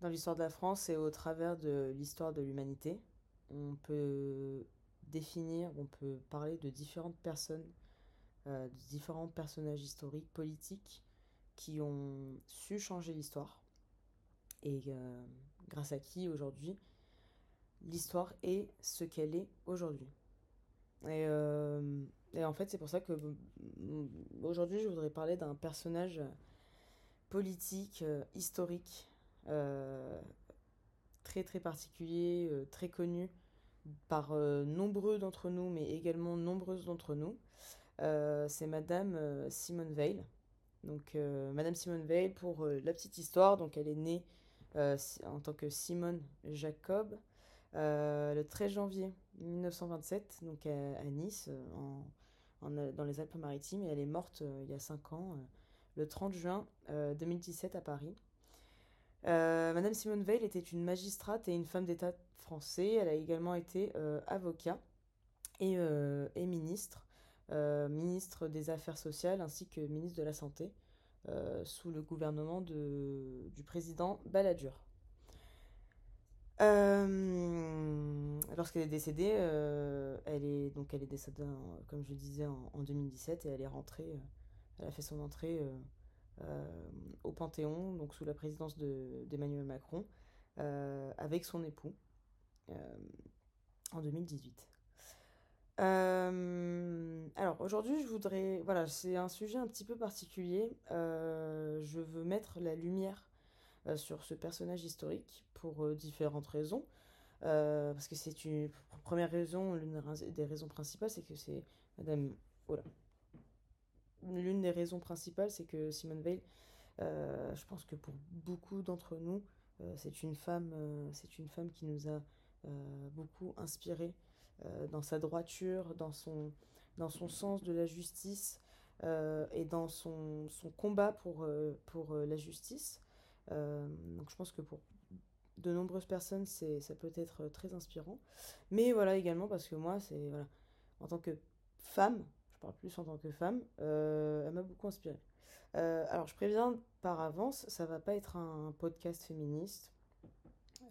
Dans l'histoire de la France et au travers de l'histoire de l'humanité, on peut définir, on peut parler de différentes personnes, euh, de différents personnages historiques, politiques, qui ont su changer l'histoire. Et euh, grâce à qui aujourd'hui, l'histoire est ce qu'elle est aujourd'hui. Et, euh, et, en fait, c'est pour ça que mm, aujourd'hui, je voudrais parler d'un personnage politique, euh, historique, euh, très très particulier, euh, très connu par euh, nombreux d'entre nous, mais également nombreuses d'entre nous. c'est Madame Simone Veil. Donc, Madame Simone Veil, pour la petite histoire, donc elle est née en tant que Simone Jacob euh, le 13 janvier 1927, donc à, Nice, en, en, dans les Alpes-Maritimes, et elle est morte euh, il y a 5 ans, euh, le 30 juin 2017 à Paris. Madame Simone Veil était une magistrate et une femme d'État français. Elle a également été avocat et, ministre, ministre des Affaires sociales ainsi que ministre de la Santé sous le gouvernement du président Balladur. Euh, lorsqu'elle est décédée, euh, elle est donc elle est décédée, comme je disais, en, en, 2017 et elle est rentrée, euh, elle a fait son entrée au Panthéon, donc sous la présidence d'Emmanuel de, Macron, euh, avec son époux en 2018. alors aujourd'hui, je voudrais, voilà, c'est un sujet un petit peu particulier. je veux mettre la lumière sur ce personnage historique pour euh, différentes raisons. Euh, parce que c'est une première raison, l'une des raisons principales, c'est que c'est Madame. Voilà. L'une des raisons principales, c'est que Simone Veil, euh, je pense que pour beaucoup d'entre nous, euh, c'est une femme, euh, une femme qui nous a beaucoup inspiré dans sa droiture, dans son, dans son sens de la justice et dans son, son combat pour, pour la justice. Euh, donc je pense que pour de nombreuses personnes, c'est, ça peut être très inspirant. Mais voilà, également parce que moi, c'est voilà, en tant que femme, je parle plus en tant que femme, euh, elle m'a beaucoup inspirée. Euh, alors je préviens par avance, ça va pas être un podcast féministe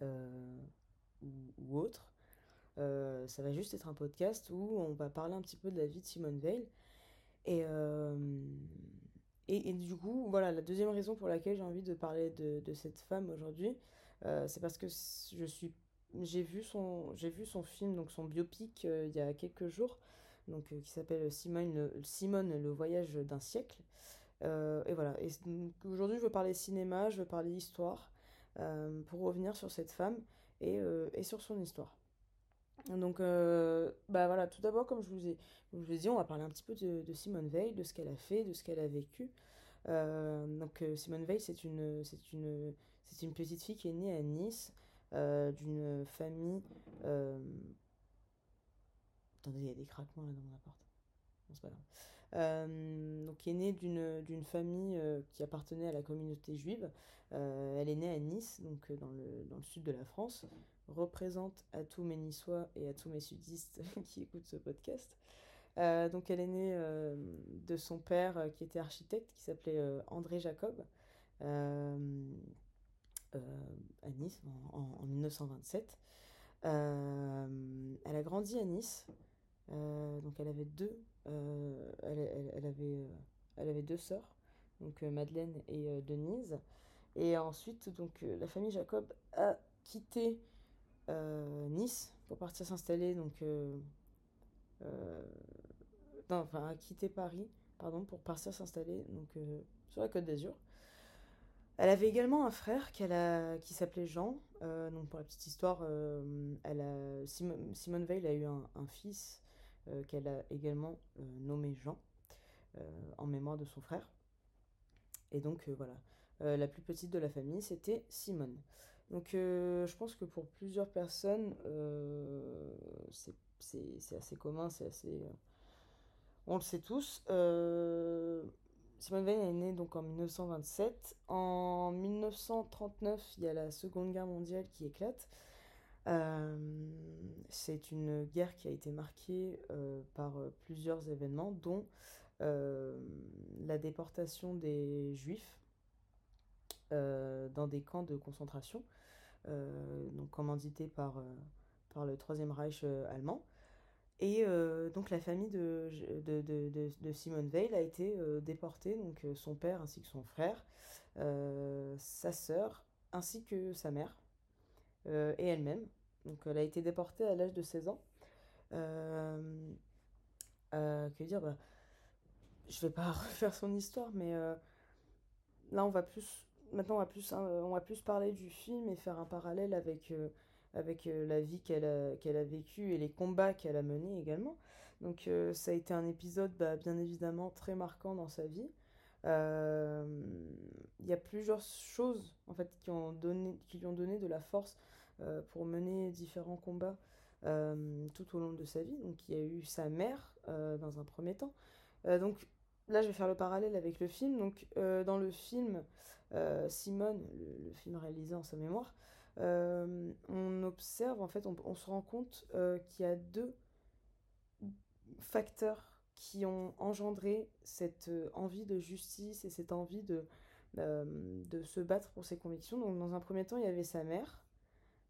ou, ou, autre. Ça va juste être un podcast où on va parler un petit peu de la vie de Simone Veil. Et, et, du coup, voilà, la deuxième raison pour laquelle j'ai envie de parler de, de cette femme aujourd'hui, euh, c'est parce que je suis, j'ai vu son, j'ai vu son film, donc son biopic, euh, il y a quelques jours, donc euh, qui s'appelle Simone le, Simone, le voyage d'un siècle. Et voilà. Et aujourd'hui, je veux parler cinéma, je veux parler histoire, pour revenir sur cette femme et, et sur son histoire. Donc, euh, bah voilà, tout d'abord, comme je vous ai, je vous ai dit, on va parler un petit peu de, de Simone Veil, de ce qu'elle a fait, de ce qu'elle a vécu. Euh, donc, euh, Simone Veil, c'est une, c'est une, c'est une petite fille qui est née à Nice, euh, d'une famille. Euh, attendez, il y a des craquements là dans mon appart. Non, pas grave. Euh, donc, est née d'une, d'une famille qui appartenait à la communauté juive. elle est née à Nice, donc dans le, dans le sud de la France représente à tous mes niçois et à tous mes sudistes qui écoutent ce podcast. Euh, donc elle est née euh, de son père euh, qui était architecte, qui s'appelait André Jacob, à Nice en, en, en 1927. elle a grandi à Nice, donc elle avait deux, elle, elle, avait, elle avait deux sœurs, donc Madeleine et Denise. Et ensuite, donc la famille Jacob a quitté Nice pour partir s'installer donc euh, euh, non, enfin a quitté Paris pardon pour partir s'installer donc euh, sur la Côte d'Azur. Elle avait également un frère qu'elle a qui s'appelait Jean. Euh, donc pour la petite histoire, euh, elle a Simone, Veil a eu un fils qu'elle a également nommé Jean en mémoire de son frère. Et donc voilà, la plus petite de la famille c'était Simone. Donc euh, je pense que pour plusieurs personnes, euh, c'est assez commun, c'est assez... Euh, on le sait tous. Simone Veil est née donc en 1927. En 1939, il y a la Seconde Guerre mondiale qui éclate. C'est une guerre qui a été marquée par plusieurs événements, dont la déportation des juifs dans des camps de concentration, donc commandités par, par le Troisième Reich allemand. Et donc la famille de, de, de, de, Simone Veil a été déportée, donc son père ainsi que son frère, sa sœur ainsi que sa mère et elle-même. Donc elle a été déportée à l'âge de 16 ans. que dire bah, Je vais pas refaire son histoire, mais là on va plus maintenant on va plus on va plus parler du film et faire un parallèle avec avec euh, la vie qu'elle a, qu'elle a vécue et les combats qu'elle a menés également. Donc euh, ça a été un épisode bah, bien évidemment très marquant dans sa vie. Euh, il y a plusieurs choses en fait qui, ont donné, qui lui ont donné de la force pour mener différents combats tout au long de sa vie. Donc il y a eu sa mère dans un premier temps. donc là je vais faire le parallèle avec le film. Donc dans le film Simone, le, film réalisé en sa mémoire, euh, on observe, en fait, on, se rend compte euh, qu'il y a deux facteurs qui ont engendré cette euh, envie de justice et cette envie de, de se battre pour ses convictions. Donc, dans un premier temps, il y avait sa mère.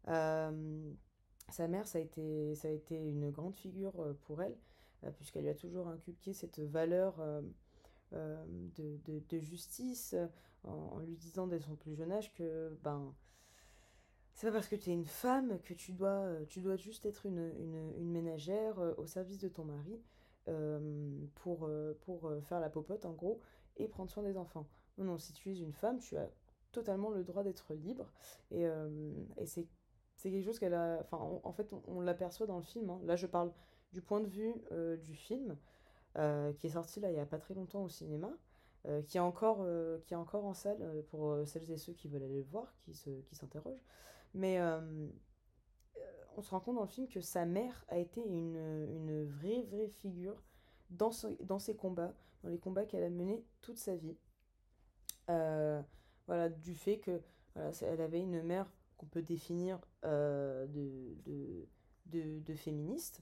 sa mère, ça a, été, ça a été une grande figure pour elle, puisqu'elle lui a toujours inculqué cette valeur de, de, justice, en, en, lui disant dès son plus jeune âge que ben, c'est pas parce que tu es une femme que tu dois, euh, tu dois juste être une, une, ménagère euh, au service de ton mari euh, pour, pour faire la popote en gros et prendre soin des enfants. Non, non, si tu es une femme, tu as totalement le droit d'être libre et, et c'est quelque chose qu'elle a... Enfin, en fait, on, l'aperçoit dans le film. Hein. Là, je parle du point de vue du film qui est sorti là il y a pas très longtemps au cinéma. qui, est encore, qui est encore en salle pour celles et ceux qui veulent aller le voir, qui s'interrogent. Qui mais euh, on se rend compte dans le film que sa mère a été une, une vraie, vraie figure dans, dans ses combats, dans les combats qu'elle a menés toute sa vie. Euh, voilà, du fait que voilà, elle avait une mère qu'on peut définir euh, de, de, de, féministe,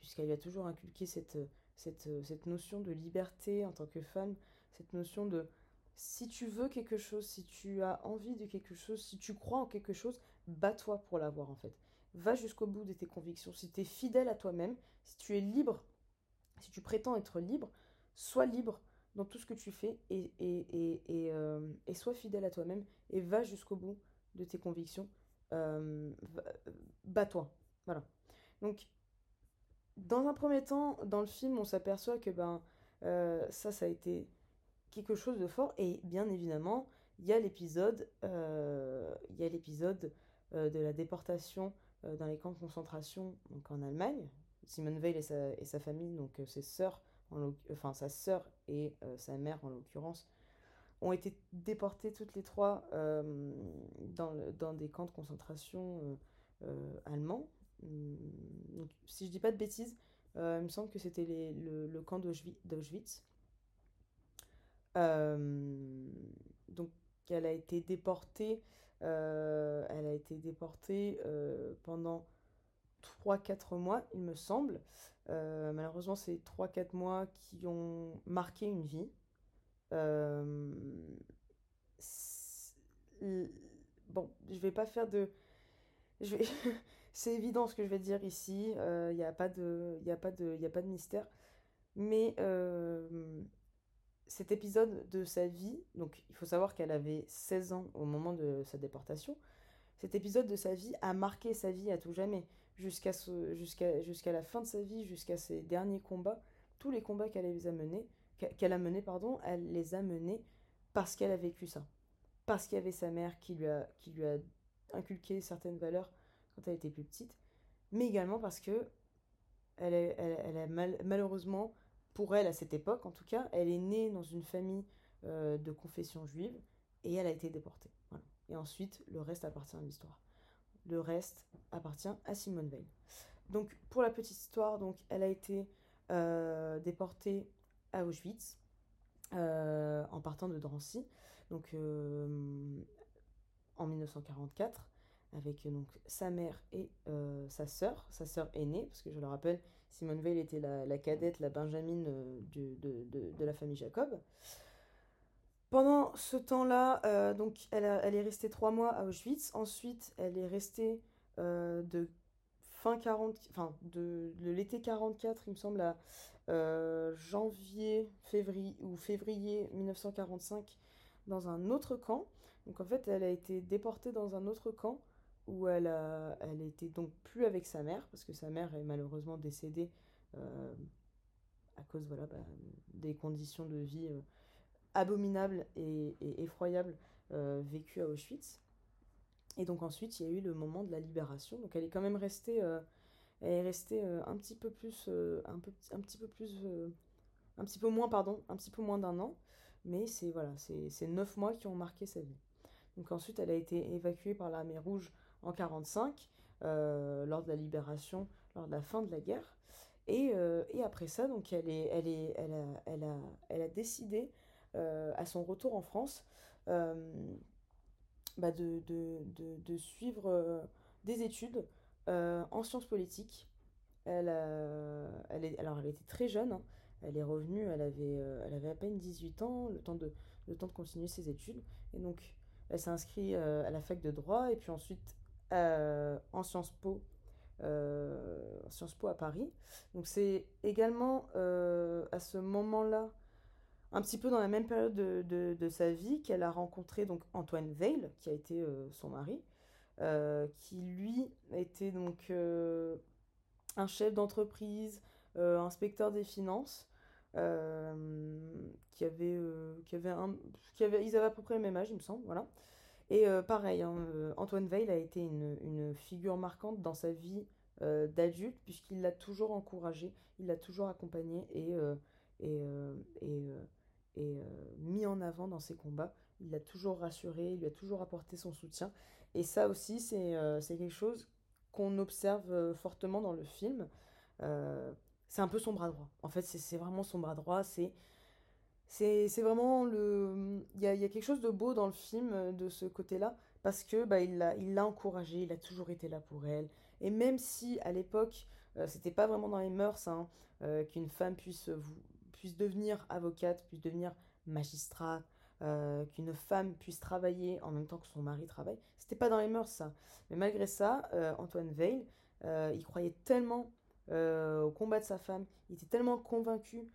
puisqu'elle lui a toujours inculqué cette, cette, cette notion de liberté en tant que femme, cette notion de si tu veux quelque chose, si tu as envie de quelque chose, si tu crois en quelque chose, bats-toi pour l'avoir en fait. Va jusqu'au bout de tes convictions. Si tu es fidèle à toi-même, si tu es libre, si tu prétends être libre, sois libre dans tout ce que tu fais et, et, et, euh, sois fidèle à toi-même et va jusqu'au bout de tes convictions. Euh, bats-toi. Voilà. Donc, dans un premier temps, dans le film, on s'aperçoit que ben, euh, ça, ça a été quelque chose de fort. Et bien évidemment, il y a l'épisode, il y a l'épisode euh, de la déportation euh, dans les camps de concentration en Allemagne. Simone Veil et sa, famille, donc euh, ses sœurs, enfin sa sœur et sa mère en l'occurrence, ont été déportées toutes les trois dans, des camps de concentration allemands. Si je dis pas de bêtises, il me semble que c'était le, camp d'Auschwitz. donc elle a été déportée euh, elle a été déportée euh, pendant 3-4 mois, il me semble. Euh, malheureusement, c'est 3-4 mois qui ont marqué une vie. Bon, je vais pas faire de... Je vais... c'est évident ce que je vais dire ici, il n'y a, pas de... a, a pas de mystère. Mais cet épisode de sa vie, donc il faut savoir qu'elle avait 16 ans au moment de sa déportation, cet épisode de sa vie a marqué sa vie à tout jamais, jusqu'à jusqu'à jusqu'à la fin de sa vie, jusqu'à ses derniers combats, tous les combats qu'elle a menés, qu'elle a menés, pardon, elle les a menés parce qu'elle a vécu ça, parce qu'il y avait sa mère qui lui a qui lui a inculqué certaines valeurs quand elle était plus petite, mais également parce que elle, elle, a malheureusement pour elle à cette époque en tout cas, elle est née dans une famille euh, de confession juive et elle a été déportée. Et ensuite, le reste appartient à l'histoire. Le reste appartient à Simone Veil. Donc, pour la petite histoire, donc, elle a été euh, déportée à Auschwitz euh, en partant de Drancy, donc en 1944, avec donc sa mère et sa sœur, sa sœur aînée, parce que je le rappelle, Simone Veil était la, cadette, la Benjamine de, la famille Jacob. Pendant ce temps-là, donc elle, elle, est restée trois mois à Auschwitz. Ensuite, elle est restée de fin 40, enfin de, l'été 44, il me semble, à euh, janvier, février ou février 1945 dans un autre camp. Donc en fait, elle a été déportée dans un autre camp où elle, a, elle était donc plus avec sa mère parce que sa mère est malheureusement décédée euh, à cause voilà, bah, des conditions de vie euh, abominables et, effroyables vécues à Auschwitz. Et donc ensuite, il y a eu le moment de la libération. Donc elle est quand même restée, euh, elle est restée euh, un petit peu plus, euh, un petit peu plus, un petit peu moins, pardon, un petit peu moins d'un an. Mais c'est voilà, c'est neuf mois qui ont marqué sa vie. Donc ensuite, elle a été évacuée par l'armée rouge en 45 lors de la libération, lors de la fin de la guerre. Et, et après ça, donc elle, est, elle, est, elle, a, elle, a, elle a décidé à son retour en France bah, de, de, de, suivre euh, des études euh, en sciences politiques. Elle, elle, est, alors elle était très jeune, hein. elle est revenue, elle avait, euh, elle avait à peine 18 ans, le temps de, le temps de continuer ses études. Et donc, elle s'est inscrite à la fac de droit et puis ensuite en Sciences Po, Sciences Po à Paris. Donc c'est également à ce moment-là un petit peu dans la même période de, de, sa vie qu'elle a rencontré donc Antoine Veil, qui a été euh, son mari, euh, qui lui était donc euh, un chef d'entreprise, inspecteur des finances, qui avait, qui avait un, qui avait, ils avaient à peu près le même âge, il me semble, voilà. Et pareil, hein, Antoine Veil a été une, figure marquante dans sa vie d'adulte, puisqu'il l'a toujours encouragé, il l'a toujours accompagné et, euh, mis en avant dans ses combats. Il l'a toujours rassuré, il lui a toujours apporté son soutien. Et ça aussi, c'est euh, quelque chose qu'on observe euh, fortement dans le film. c'est un peu son bras droit. En fait, c'est vraiment son bras droit. C'est c'est vraiment le il y a, y a, quelque chose de beau dans le film de ce côté-là parce que bah, il l'a encouragée, il a toujours été là pour elle et même si à l'époque c'était pas vraiment dans les mœurs hein, qu'une femme puisse vous, puisse devenir avocate, puisse devenir magistrat, euh, qu'une femme puisse travailler en même temps que son mari travaille. C'était pas dans les mœurs ça. Mais malgré ça, euh, Antoine Veil, euh, il croyait tellement au combat de sa femme, il était tellement convaincu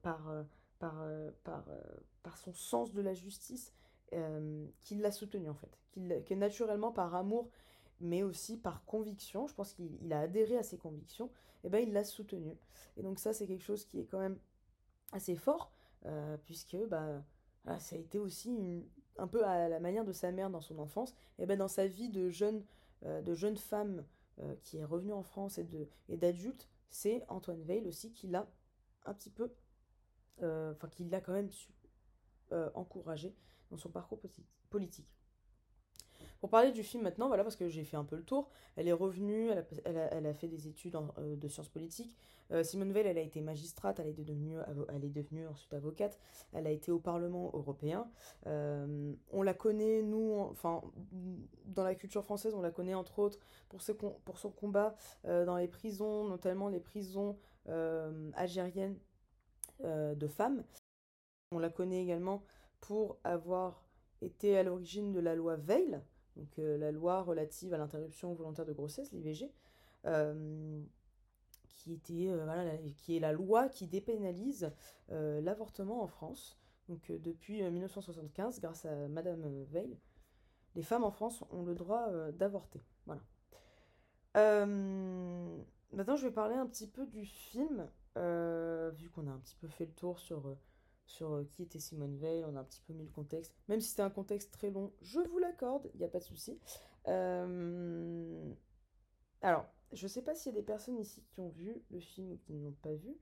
par, par, par, par, son sens de la justice qu'il l'a soutenu en fait. Qu'il, que naturellement par amour, mais aussi par conviction, je pense qu'il a adhéré à ses convictions, et eh ben il l'a soutenu. Et donc ça c'est quelque chose qui est quand même assez fort, euh, puisque bah, ça a été aussi un peu à la manière de sa mère dans son enfance, et ben dans sa vie de jeune, euh, de jeune femme euh, qui est revenue en France et, de, et d'adulte, c'est Antoine Veil aussi qui l'a un petit peu, enfin qui l'a quand même su, encouragé dans son parcours politique. Pour parler du film maintenant, voilà, parce que j'ai fait un peu le tour, elle est revenue, elle a, fait des études euh, de sciences politiques. Euh, Simone Veil, elle a été magistrate, elle est, devenue, elle est devenue ensuite avocate, elle a été au Parlement européen. Euh, on la connaît, nous, enfin, dans la culture française, on la connaît entre autres pour son combat dans les prisons, notamment les prisons algériennes de femmes. On la connaît également pour avoir été à l'origine de la loi Veil, donc euh, la loi relative à l'interruption volontaire de grossesse, l'IVG, euh, euh, qui est la loi qui dépénalise l'avortement en France. Donc depuis 1975, grâce à Madame Veil, les femmes en France ont le droit d'avorter. Voilà. maintenant, je vais parler un petit peu du film, vu qu'on a un petit peu fait le tour sur sur euh, qui était Simone Veil, on a un petit peu mis le contexte. Même si c'était un contexte très long, je vous l'accorde, il n'y a pas de souci. Euh, alors, je ne sais pas s'il y a des personnes ici qui ont vu le film ou qui ne l'ont pas vu.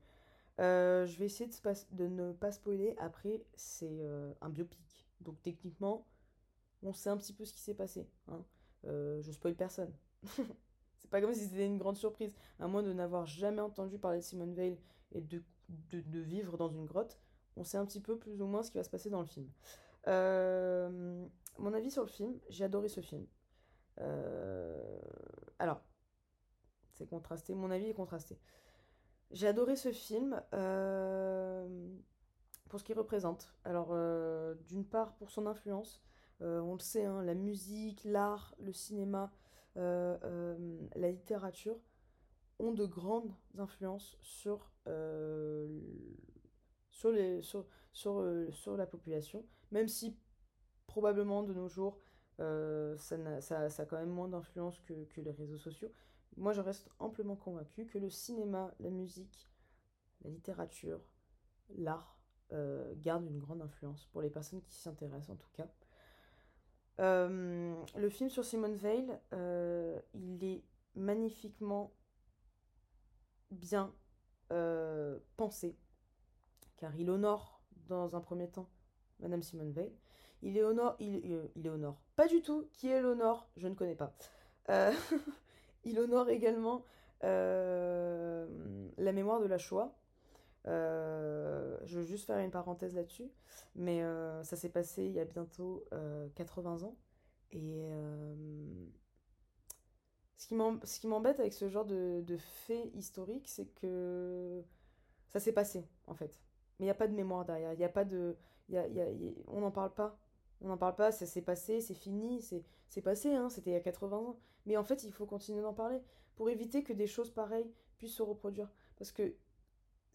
Euh, je vais essayer de, de, ne pas spoiler. Après, c'est un biopic. Donc techniquement, on sait un petit peu ce qui s'est passé. Hein. je spoil personne. c'est pas comme si c'était une grande surprise. À moins de n'avoir jamais entendu parler de Simone Veil et de, de vivre dans une grotte on sait un petit peu plus ou moins ce qui va se passer dans le film. Euh, mon avis sur le film, j'ai adoré ce film. Euh, alors, c'est contrasté, mon avis est contrasté. J'ai adoré ce film euh, pour ce qu'il représente. Alors, d'une part, pour son influence. On le sait, hein, la musique, l'art, le cinéma, la littérature ont de grandes influences sur, euh, sur, euh, la population, même si probablement de nos jours, euh, ça, a quand même moins d'influence que, les réseaux sociaux. Moi, je reste amplement convaincue que le cinéma, la musique, la littérature, l'art euh, gardent une grande influence pour les personnes qui s'y intéressent en tout cas. Euh, le film sur Simone Veil, euh, il est magnifiquement bien euh, pensé, car il honore dans un premier temps Madame Simone Veil. Il est honore, il, il- est honore. Pas du tout. Qui est l'honore Je ne connais pas. Il honore également la mémoire de la Shoah. Euh, je veux juste faire une parenthèse là-dessus, mais euh, ça s'est passé il y a bientôt euh, 80 ans. Et euh, ce qui m'embête avec ce genre de, de fait historique, c'est que ça s'est passé, en fait. Mais il n'y a pas de mémoire derrière. Il a pas de, on n'en parle pas. On n'en parle pas, ça s'est passé, c'est fini, c'est passé, hein, c'était il y a 80 ans. Mais en fait, il faut continuer d'en parler pour éviter que des choses pareilles puissent se reproduire. Parce que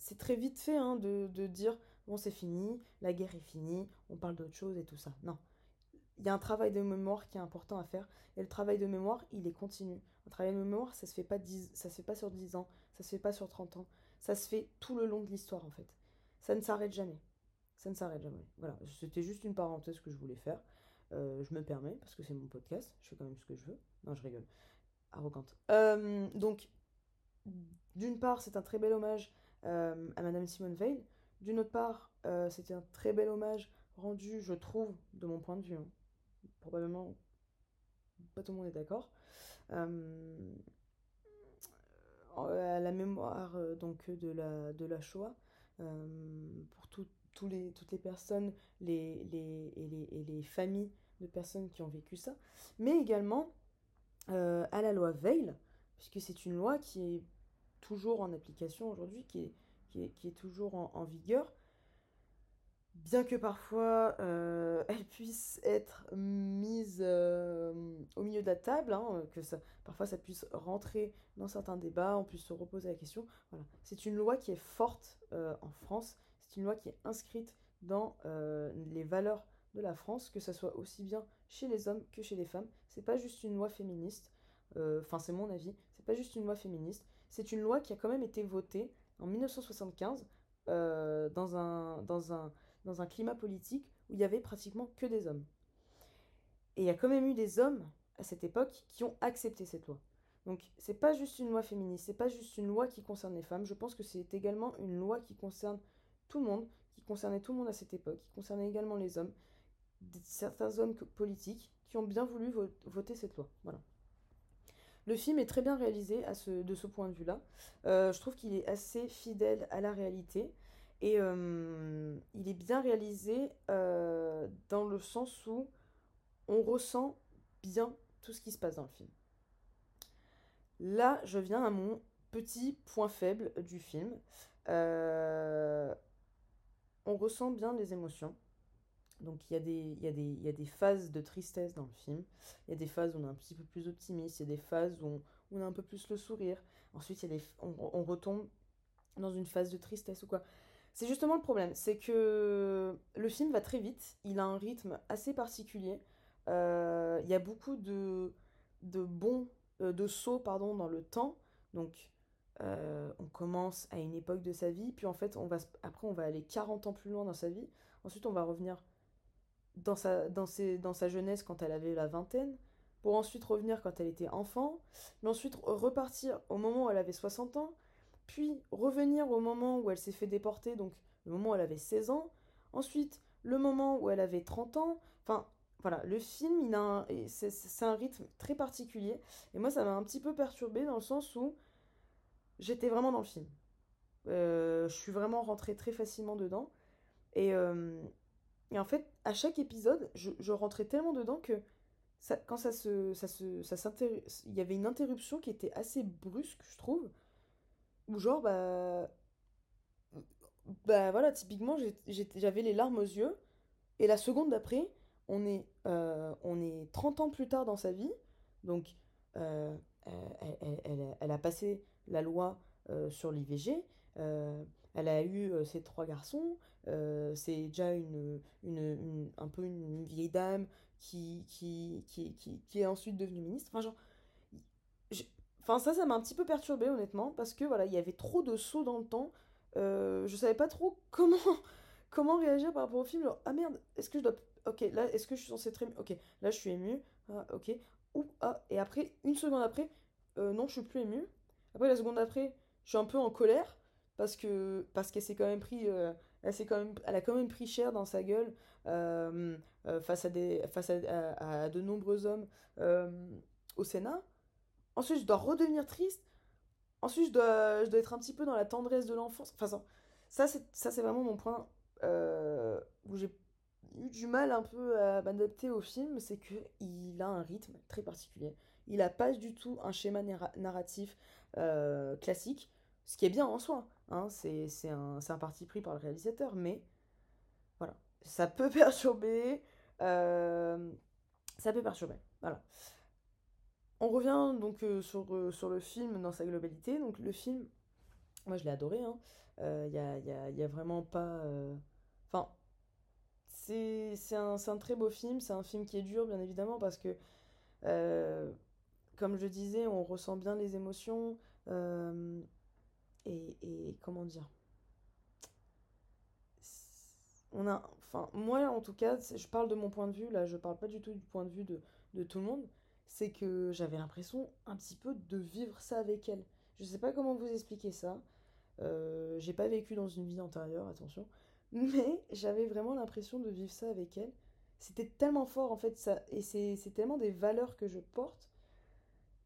c'est très vite fait hein, de, de dire, bon, c'est fini, la guerre est finie, on parle d'autre chose et tout ça. Non. Il y a un travail de mémoire qui est important à faire. Et le travail de mémoire, il est continu. Un travail de mémoire, ça se fait pas 10 ça se fait pas sur 10 ans, ça se fait pas sur 30 ans. Ça se fait tout le long de l'histoire, en fait. Ça ne s'arrête jamais. Ça ne s'arrête jamais. Voilà, c'était juste une parenthèse que je voulais faire. Euh, je me permets, parce que c'est mon podcast, je fais quand même ce que je veux. Non, je rigole. Arrogante. Euh, donc, d'une part, c'est un très bel hommage euh, à Madame Simone Veil. D'une autre part, euh, c'était un très bel hommage rendu, je trouve, de mon point de vue. hein. Probablement, pas tout le monde est d'accord. Euh, à la mémoire donc de la, de la Shoah, pour tout- tous les, toutes les personnes les, les, et, les, et les familles de personnes qui ont vécu ça, mais également à la loi Veil, puisque c'est une loi qui est toujours en application aujourd'hui, qui est, toujours en, vigueur, bien que parfois euh, elle puisse être mise euh, au milieu de la table, hein, que parfois ça puisse rentrer dans certains débats, on puisse se reposer la question. Voilà. C'est une loi qui est forte euh, en France, c'est une loi qui est inscrite dans les valeurs de la France, que ça soit aussi bien chez les hommes que chez les femmes. C'est pas juste une loi féministe, enfin c'est mon avis, c'est pas juste une loi féministe, c'est une loi qui a quand même été votée en 1975 euh, dans un, climat politique où il y avait pratiquement que des hommes. Et il y a quand même eu des hommes à cette époque qui ont accepté cette loi. Donc c'est pas juste une loi féministe, c'est pas juste une loi qui concerne les femmes, je pense que c'est également une loi qui concerne tout le monde, qui concernait tout le monde à cette époque, qui concernait également les hommes, certains hommes que- politiques qui ont bien voulu vo- voter cette loi. Voilà. Le film est très bien réalisé de ce point de vue-là. Euh, je trouve qu'il est assez fidèle à la réalité et euh, il est bien réalisé euh, dans le sens où on ressent bien tout ce qui se passe dans le film. Là, je viens à mon petit point faible du film. On ressent bien les émotions. Donc il y a des, y y a des phases de tristesse dans le film. Il y a des phases où on est un petit peu plus optimiste. Il y a des phases où on, a un peu plus le sourire. Ensuite, y a des, on, retombe dans une phase de tristesse ou quoi. C'est justement le problème. C'est que le film va très vite. Il a un rythme assez particulier. Euh, il y a beaucoup de, de bons, euh, de sauts pardon, dans le temps. Donc euh, on commence à une époque de sa vie. Puis en fait, on va, après, on va aller 40 ans plus loin dans sa vie. Ensuite, on va revenir dans sa, dans ses- dans sa jeunesse quand elle avait la vingtaine, pour ensuite revenir quand elle était enfant, mais ensuite repartir au moment où elle avait 60 ans, puis revenir au moment où elle s'est fait déporter, donc le moment où elle avait 16 ans, ensuite le moment où elle avait 30 ans, enfin voilà, le film, il a c'est un rythme très particulier, et moi ça m'a un petit peu perturbée dans le sens où j'étais vraiment dans le film. Euh, je suis vraiment rentrée très facilement dedans, et, euh, et en fait, à chaque épisode, je, rentrais tellement dedans que quand ça se, ça se, ça il y avait une interruption qui était assez brusque, je trouve, Ou genre, bah. Bah voilà, typiquement, j'avais les larmes aux yeux. Et la seconde d'après, on, est, euh, on est 30 ans plus tard dans sa vie. Donc, euh, elle, a passé la loi euh, sur l'IVG. Elle a eu ses trois garçons. c'est déjà une, une, un peu une vieille dame qui, qui, qui, qui, est ensuite devenue ministre. Enfin, genre, Enfin, ça, ça m'a un petit peu perturbé, honnêtement, parce que voilà, il y avait trop de sauts dans le temps. Euh, je savais pas trop comment, comment réagir par rapport au film. ah merde, est-ce que je dois. Ok, là, est-ce que je suis censée être émue? Ok, là, je suis émue. Ah, ok. Ah, et après, une seconde après, euh, non, je suis plus émue. Après, la seconde après, je suis un peu en colère, parce que parce qu'elle s'est quand même pris. Euh, elle, quand même, elle a quand même pris cher dans sa gueule euh, face, à, des, face à, à de nombreux hommes au Sénat. Ensuite, je dois redevenir triste. Ensuite, je dois, je dois être un petit peu dans la tendresse de l'enfance. Enfin, ça, ça c'est vraiment mon point euh, où j'ai eu du mal un peu à m'adapter au film. C'est qu'il a un rythme très particulier. Il n'a pas du tout un schéma narratif euh, classique. Ce qui est bien en soi. Hein, c'est un, un, parti pris par le réalisateur. Mais voilà. Ça peut perturber. Euh, ça peut perturber. Voilà. On revient donc euh, sur, euh, sur le film dans sa globalité. Donc le film, moi je l'ai adoré. Il hein. euh, y, a, y, a, y, a, vraiment pas... Enfin, c'est un, un, très beau film. C'est un film qui est dur, bien évidemment, parce que, comme je disais, on ressent bien les émotions. Et, et, comment dire? On a, enfin, moi en tout cas, je parle de mon point de vue, là je parle pas du tout du point de vue de, de tout le monde, c'est que j'avais l'impression un petit peu de vivre ça avec elle. Je sais pas comment vous expliquer ça. Euh, j'ai pas vécu dans une vie antérieure, attention. Mais j'avais vraiment l'impression de vivre ça avec elle. C'était tellement fort en fait, ça, et c'est tellement des valeurs que je porte,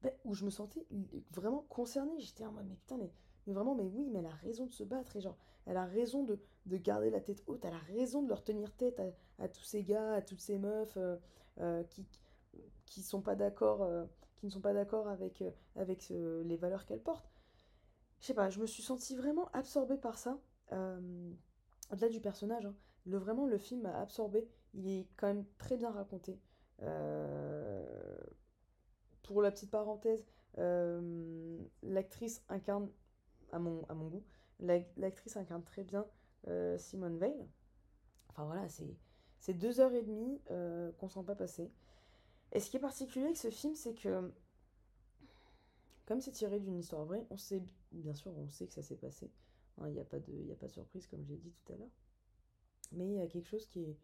ben, où je me sentais vraiment concernée. J'étais en mode, mais putain, mais, vraiment, mais oui, mais elle a raison de se battre, et genre, elle a raison de, de garder la tête haute, elle a raison de leur tenir tête à, tous ces gars, à toutes ces meufs euh, euh, qui, qui sont pas d'accord euh, qui ne sont pas d'accord avec avec les valeurs qu'elle porte je sais pas je me suis sentie vraiment absorbée par ça au-delà du personnage hein. le vraiment le film m'a absorbé il est quand même très bien raconté. Pour la petite parenthèse l'actrice incarne à mon, à mon goût l'actrice incarne très bien Simone Veil enfin voilà c'est deux heures et demie qu'on sent pas passer et ce qui est particulier avec ce film, c'est que, comme c'est tiré d'une histoire vraie, on sait, bien sûr, on sait que ça s'est passé. Hein, il n'y a, pas de, a pas de surprise, comme j'ai dit tout à l'heure. Mais il y a quelque chose qui est.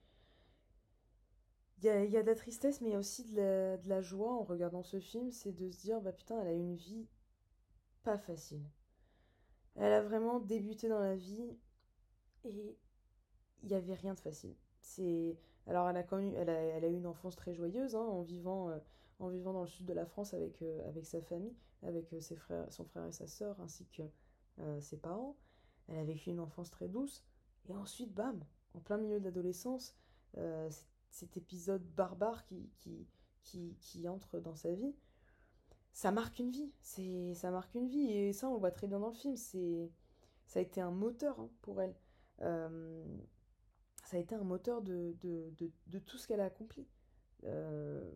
Il y a, y a, de la tristesse, mais il y a aussi de la, de la joie en regardant ce film. C'est de se dire, bah putain, elle a une vie pas facile. Elle a vraiment débuté dans la vie et il n'y avait rien de facile. C'est alors, elle a, connu, elle a, elle a eu une enfance très joyeuse, hein, en, vivant, euh, en vivant dans le sud de la France avec, euh, avec sa famille, avec euh, ses frères, son frère et sa sœur, ainsi que ses parents. Elle a vécu une enfance très douce. Et ensuite, bam, en plein milieu de l'adolescence, cet épisode barbare qui, qui, qui, qui, entre dans sa vie, ça marque une vie. C'est, ça marque une vie. Et ça, on le voit très bien dans le film. C'est, ça a été un moteur hein, pour elle ça a été un moteur de, de, de, tout ce qu'elle a accompli. Euh,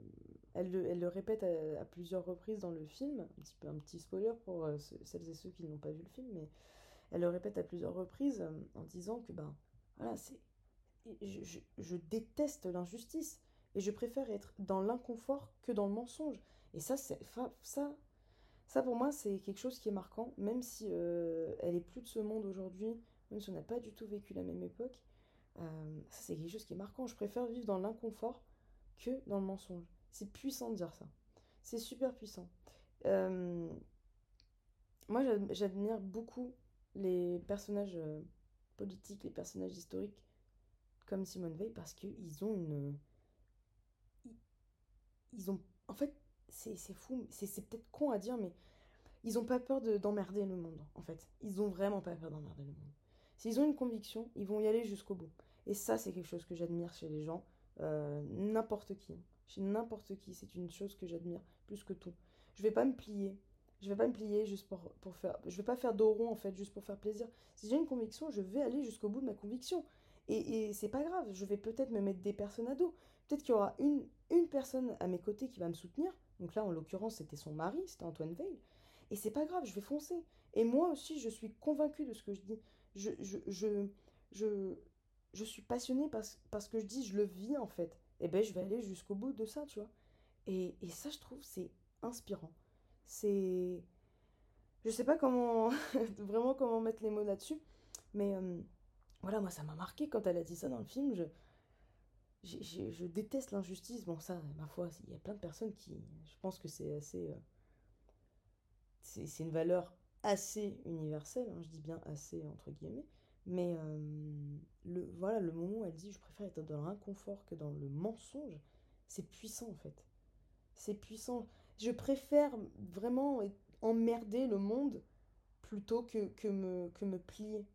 elle, le, elle, le, répète à, plusieurs reprises dans le film, un petit, spoiler pour euh, celles et ceux qui n'ont pas vu le film, mais elle le répète à plusieurs reprises euh, en disant que ben voilà, c'est je, je, déteste l'injustice et je préfère être dans l'inconfort que dans le mensonge. Et ça, c'est ça, ça pour moi, c'est quelque chose qui est marquant, même si elle est plus de ce monde aujourd'hui, même si on n'a pas du tout vécu la même époque. Euh, ça, c'est quelque chose qui est marquant. Je préfère vivre dans l'inconfort que dans le mensonge. C'est puissant de dire ça. C'est super puissant. Euh, moi, j'admire beaucoup les personnages euh, politiques, les personnages historiques comme Simone Veil parce qu'ils ont une. Ils ont. En fait, c'est fou, c'est peut-être con à dire, mais ils ont pas peur d'emmerder le monde, en fait. Ils ont vraiment pas peur d'emmerder le monde. S'ils ont une conviction, ils vont y aller jusqu'au bout. Et ça, c'est quelque chose que j'admire chez les gens, euh, n'importe qui. Chez n'importe qui, c'est une chose que j'admire plus que tout. Je vais pas me plier Je vais pas me plier juste pour, pour faire. Je vais pas faire dos en fait, juste pour faire plaisir. Si j'ai une conviction, je vais aller jusqu'au bout de ma conviction. Et, et c'est pas grave, je vais peut-être me mettre des personnes à dos. Peut-être qu'il y aura une, une personne à mes côtés qui va me soutenir. Donc là, en l'occurrence, c'était son mari, c'était Antoine Veil. Et c'est pas grave, je vais foncer. Et moi aussi, je suis convaincue de ce que je dis. Je, je, je, je, je suis passionnée parce, que je dis, je le vis en fait. Et ben, je vais aller jusqu'au bout de ça, tu vois. Et, et ça, je trouve, c'est inspirant. C'est. Je sais pas comment. vraiment comment mettre les mots là-dessus. Mais euh, voilà, moi, ça m'a marqué quand elle a dit ça dans le film. Je, déteste l'injustice. Bon, ça, ma foi, il y a plein de personnes qui. Je pense que c'est assez. euh, c'est une valeur assez universelle, hein, je dis bien assez entre guillemets. Mais euh, le, voilà, le moment où elle dit je préfère être dans l'inconfort que dans le mensonge, c'est puissant en fait. C'est puissant. Je préfère vraiment emmerder le monde plutôt que, que me, que me plier.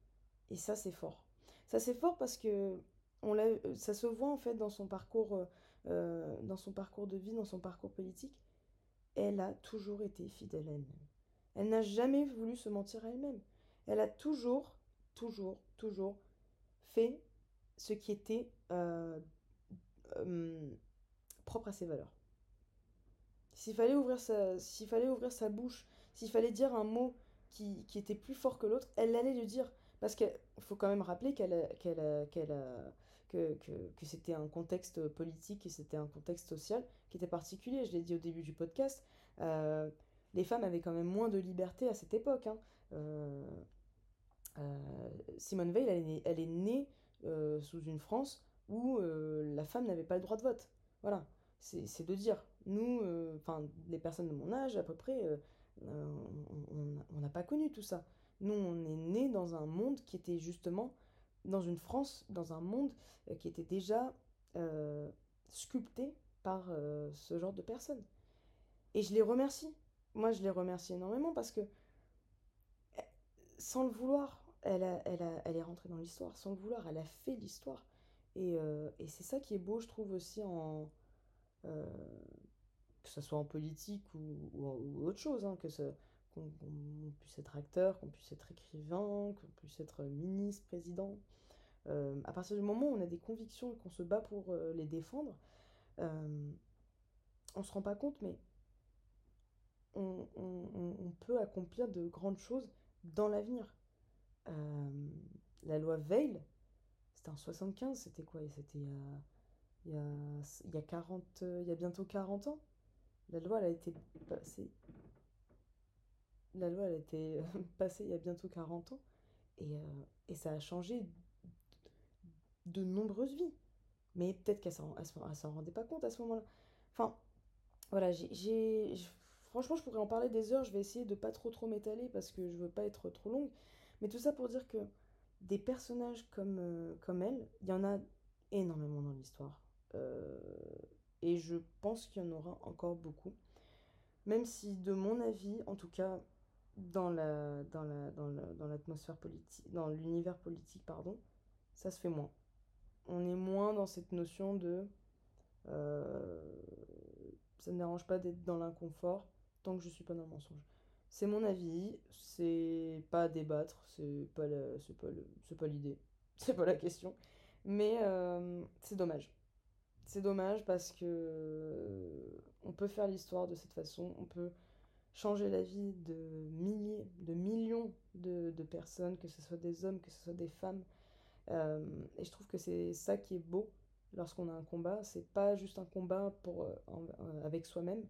Et ça, c'est fort. Ça, c'est fort parce que on l'a, ça se voit en fait dans son parcours, euh, euh, dans son parcours de vie, dans son parcours politique. Elle a toujours été fidèle à elle-même. Elle n'a jamais voulu se mentir à elle-même. Elle a toujours, toujours, toujours fait ce qui était euh, euh, propre à ses valeurs. S'il fallait ouvrir sa, s'il fallait ouvrir sa bouche, s'il fallait dire un mot qui, qui était plus fort que l'autre, elle allait le dire. Parce qu'il faut quand même rappeler qu'elle a- qu'elle qu'elle a- que, que, c'était un contexte politique et c'était un contexte social qui était particulier. Je l'ai dit au début du podcast. euh, les femmes avaient quand même moins de liberté à cette époque. hein. Euh, euh, Simone Veil, elle est née, sous une France où la femme n'avait pas le droit de vote. Voilà, c'est de dire. Nous, enfin, les personnes de mon âge à peu près, on n'a pas connu tout ça. Nous, on est nés dans un monde qui était justement, dans une France, dans un monde euh, qui était déjà euh, sculpté par euh, ce genre de personnes. Et je les remercie. Moi, je les remercie énormément parce que sans le vouloir, elle, elle, elle est rentrée dans l'histoire. Sans le vouloir, elle a fait l'histoire. Et, c'est ça qui est beau, je trouve, aussi en... que ce soit en politique ou autre chose, hein, que ce, qu'on, puisse être acteur, qu'on puisse être écrivain, qu'on puisse être ministre, président. Euh, à partir du moment où on a des convictions et qu'on se bat pour euh, les défendre, euh, on se rend pas compte, mais on, peut accomplir de grandes choses dans l'avenir. La loi Veil, c'était en 75, c'était quoi? C'était il y a, il y a, il y a 40, il y a bientôt 40 ans. La loi, elle a été passée, la loi, elle a été passée il y a bientôt 40 ans. Et, euh, et ça a changé de nombreuses vies. Mais peut-être qu'elle s'en, s'en rendait pas compte à ce moment-là. Enfin, voilà, j'ai, franchement, je pourrais en parler des heures. Je vais essayer de pas trop trop m'étaler parce que je veux pas être trop longue. Mais tout ça pour dire que des personnages comme, euh, comme elle, il y en a énormément dans l'histoire. Euh, et je pense qu'il y en aura encore beaucoup. Même si, de mon avis, en tout cas, dans la, dans la, dans la- dans l'atmosphère politique, dans l'univers politique, pardon, ça se fait moins. On est moins dans cette notion de euh, ça ne dérange pas d'être dans l'inconfort tant que je suis pas dans le mensonge. C'est mon avis, c'est pas à débattre, c'est pas c'est pas le- c'est pas l'idée, c'est pas la question. Mais euh, c'est dommage. C'est dommage parce que on peut faire l'histoire de cette façon, on peut changer la vie de milliers, de millions de, personnes, que ce soit des hommes, que ce soit des femmes. Euh, et je trouve que c'est ça qui est beau lorsqu'on a un combat. C'est pas juste un combat pour, euh, euh, avec soi-même,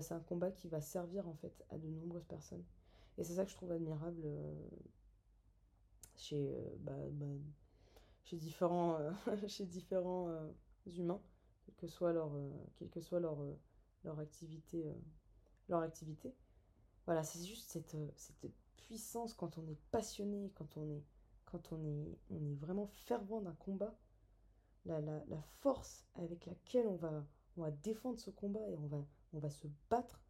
c'est un combat qui va servir en fait à de nombreuses personnes. Et c'est ça que je trouve admirable chez, bah, bah, chez différents, chez différents humains, quelle que soit leur, quelle que soit leur, leur activité, leur activité. Voilà, c'est juste cette, euh, cette puissance quand on est passionné, quand on est, quand on est, on est vraiment fervent d'un combat, la, la, force avec laquelle on va, on va défendre ce combat et on va, on va se battre,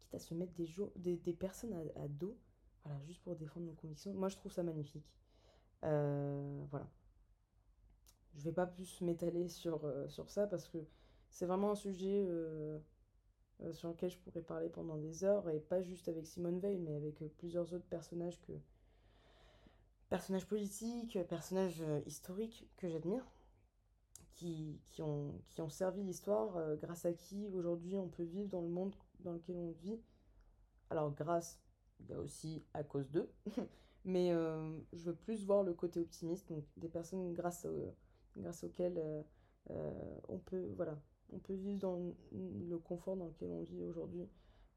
quitte à se mettre des, des, des personnes à, dos, voilà, juste pour défendre nos convictions. Moi, je trouve ça magnifique. Euh, voilà. Je vais pas plus m'étaler sur, euh, sur ça parce que c'est vraiment un sujet sur lequel je pourrais parler pendant des heures, et pas juste avec Simone Veil, mais avec plusieurs autres personnages que personnages politiques, personnages historiques que j'admire, qui, ont, servi l'histoire, grâce à qui aujourd'hui on peut vivre dans le monde dans lequel on vit. Alors grâce, il aussi à cause d'eux, mais je veux plus voir le côté optimiste, donc des personnes grâce, grâce auxquelles on peut voilà on peut vivre dans le confort dans lequel on vit aujourd'hui,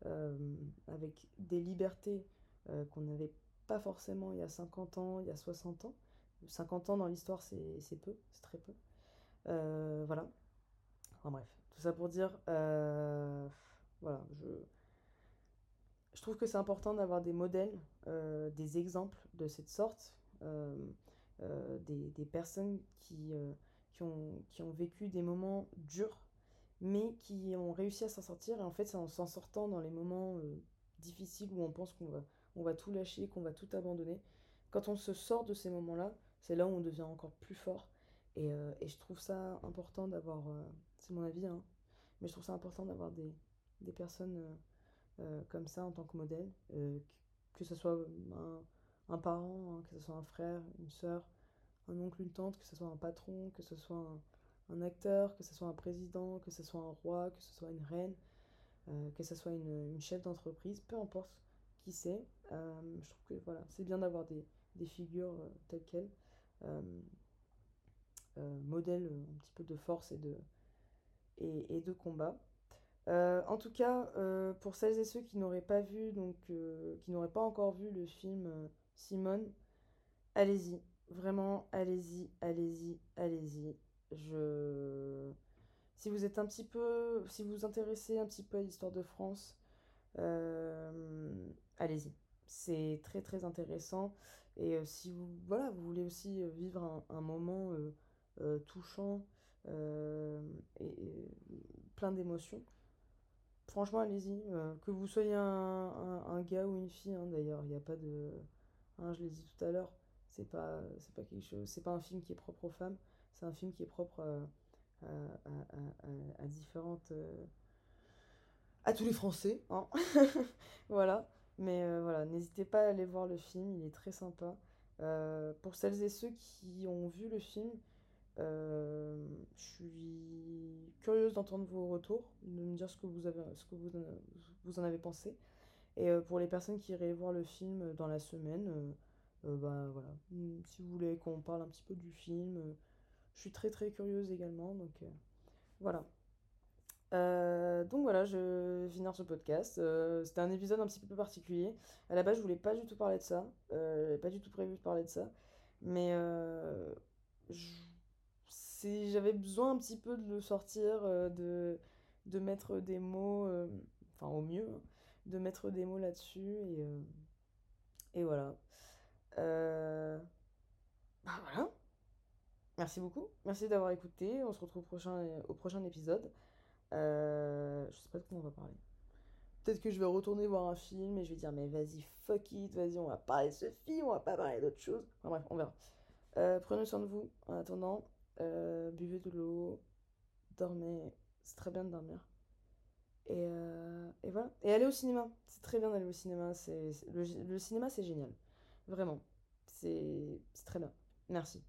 euh, avec des libertés euh, qu'on n'avait pas forcément il y a 50 ans, il y a 60 ans. 50 ans dans l'histoire, c'est peu, c'est très peu. Euh, voilà. Enfin bref, tout ça pour dire, voilà, je, je trouve que c'est important d'avoir des modèles, des exemples de cette sorte, des, des, personnes qui, qui, ont, qui ont vécu des moments durs mais qui ont réussi à s'en sortir. Et en fait, c'est en s'en sortant dans les moments euh, difficiles où on pense qu'on va, on va tout lâcher, qu'on va tout abandonner. Quand on se sort de ces moments-là, c'est là où on devient encore plus fort. Et, euh, et je trouve ça important d'avoir, euh, c'est mon avis, hein, mais je trouve ça important d'avoir des, des personnes comme ça en tant que modèle, que ce soit un, un parent, hein, que ce soit un frère, une soeur, un oncle, une tante, que ce soit un patron, que ce soit un, un acteur, que ce soit un président, que ce soit un roi, que ce soit une reine, euh, que ce soit une, chef d'entreprise, peu importe qui c'est. Euh, je trouve que voilà, c'est bien d'avoir des, figures euh, telles quelles, modèles un petit peu de force et de, et, de combat. en tout cas, pour celles et ceux qui n'auraient pas vu, donc qui n'auraient pas encore vu le film Simone, allez-y, vraiment, allez-y, allez-y, allez-y je... Si vous êtes un petit peu, si vous vous intéressez un petit peu à l'histoire de France, euh, allez-y. C'est très très intéressant. Et euh, si vous, voilà, vous voulez aussi euh, vivre un, moment touchant et, plein d'émotions, franchement, allez-y. que vous soyez un, gars ou une fille, hein, d'ailleurs, il n'y a pas de. Hein, je l'ai dit tout à l'heure, c'est pas, c'est pas quelque chose, c'est pas un film qui est propre aux femmes. C'est un film qui est propre euh, à, différentes. Euh, à tous les Français, hein. voilà. Mais euh, voilà, n'hésitez pas à aller voir le film, il est très sympa. pour celles et ceux qui ont vu le film, je suis curieuse d'entendre vos retours, de me dire ce que vous en avez pensé. Et pour les personnes qui iraient voir le film dans la semaine, bah voilà, si vous voulez qu'on parle un petit peu du film, je suis très très curieuse également, donc euh, voilà. Euh, donc voilà, je vais finir ce podcast. Euh, c'était un épisode un petit peu particulier. À la base, je voulais pas du tout parler de ça. Euh, pas du tout prévu de parler de ça. Mais j'avais besoin un petit peu de le sortir, de, de mettre des mots, enfin au mieux, hein, de mettre des mots là-dessus. Et, et voilà. Bah voilà. Merci beaucoup. Merci d'avoir écouté. On se retrouve au prochain, au prochain épisode. Euh, je sais pas de quoi on va parler. Peut-être que je vais retourner voir un film et je vais dire mais vas-y fuck it, vas-y on va parler de ce film, on va pas parler d'autre chose. Enfin bref, on verra. Euh, prenez soin de vous en attendant. Euh, buvez de l'eau, dormez. C'est très bien de dormir. Et, voilà. Et allez au cinéma. C'est très bien d'aller au cinéma. C'est, le, cinéma c'est génial. Vraiment. C'est très bien. Merci.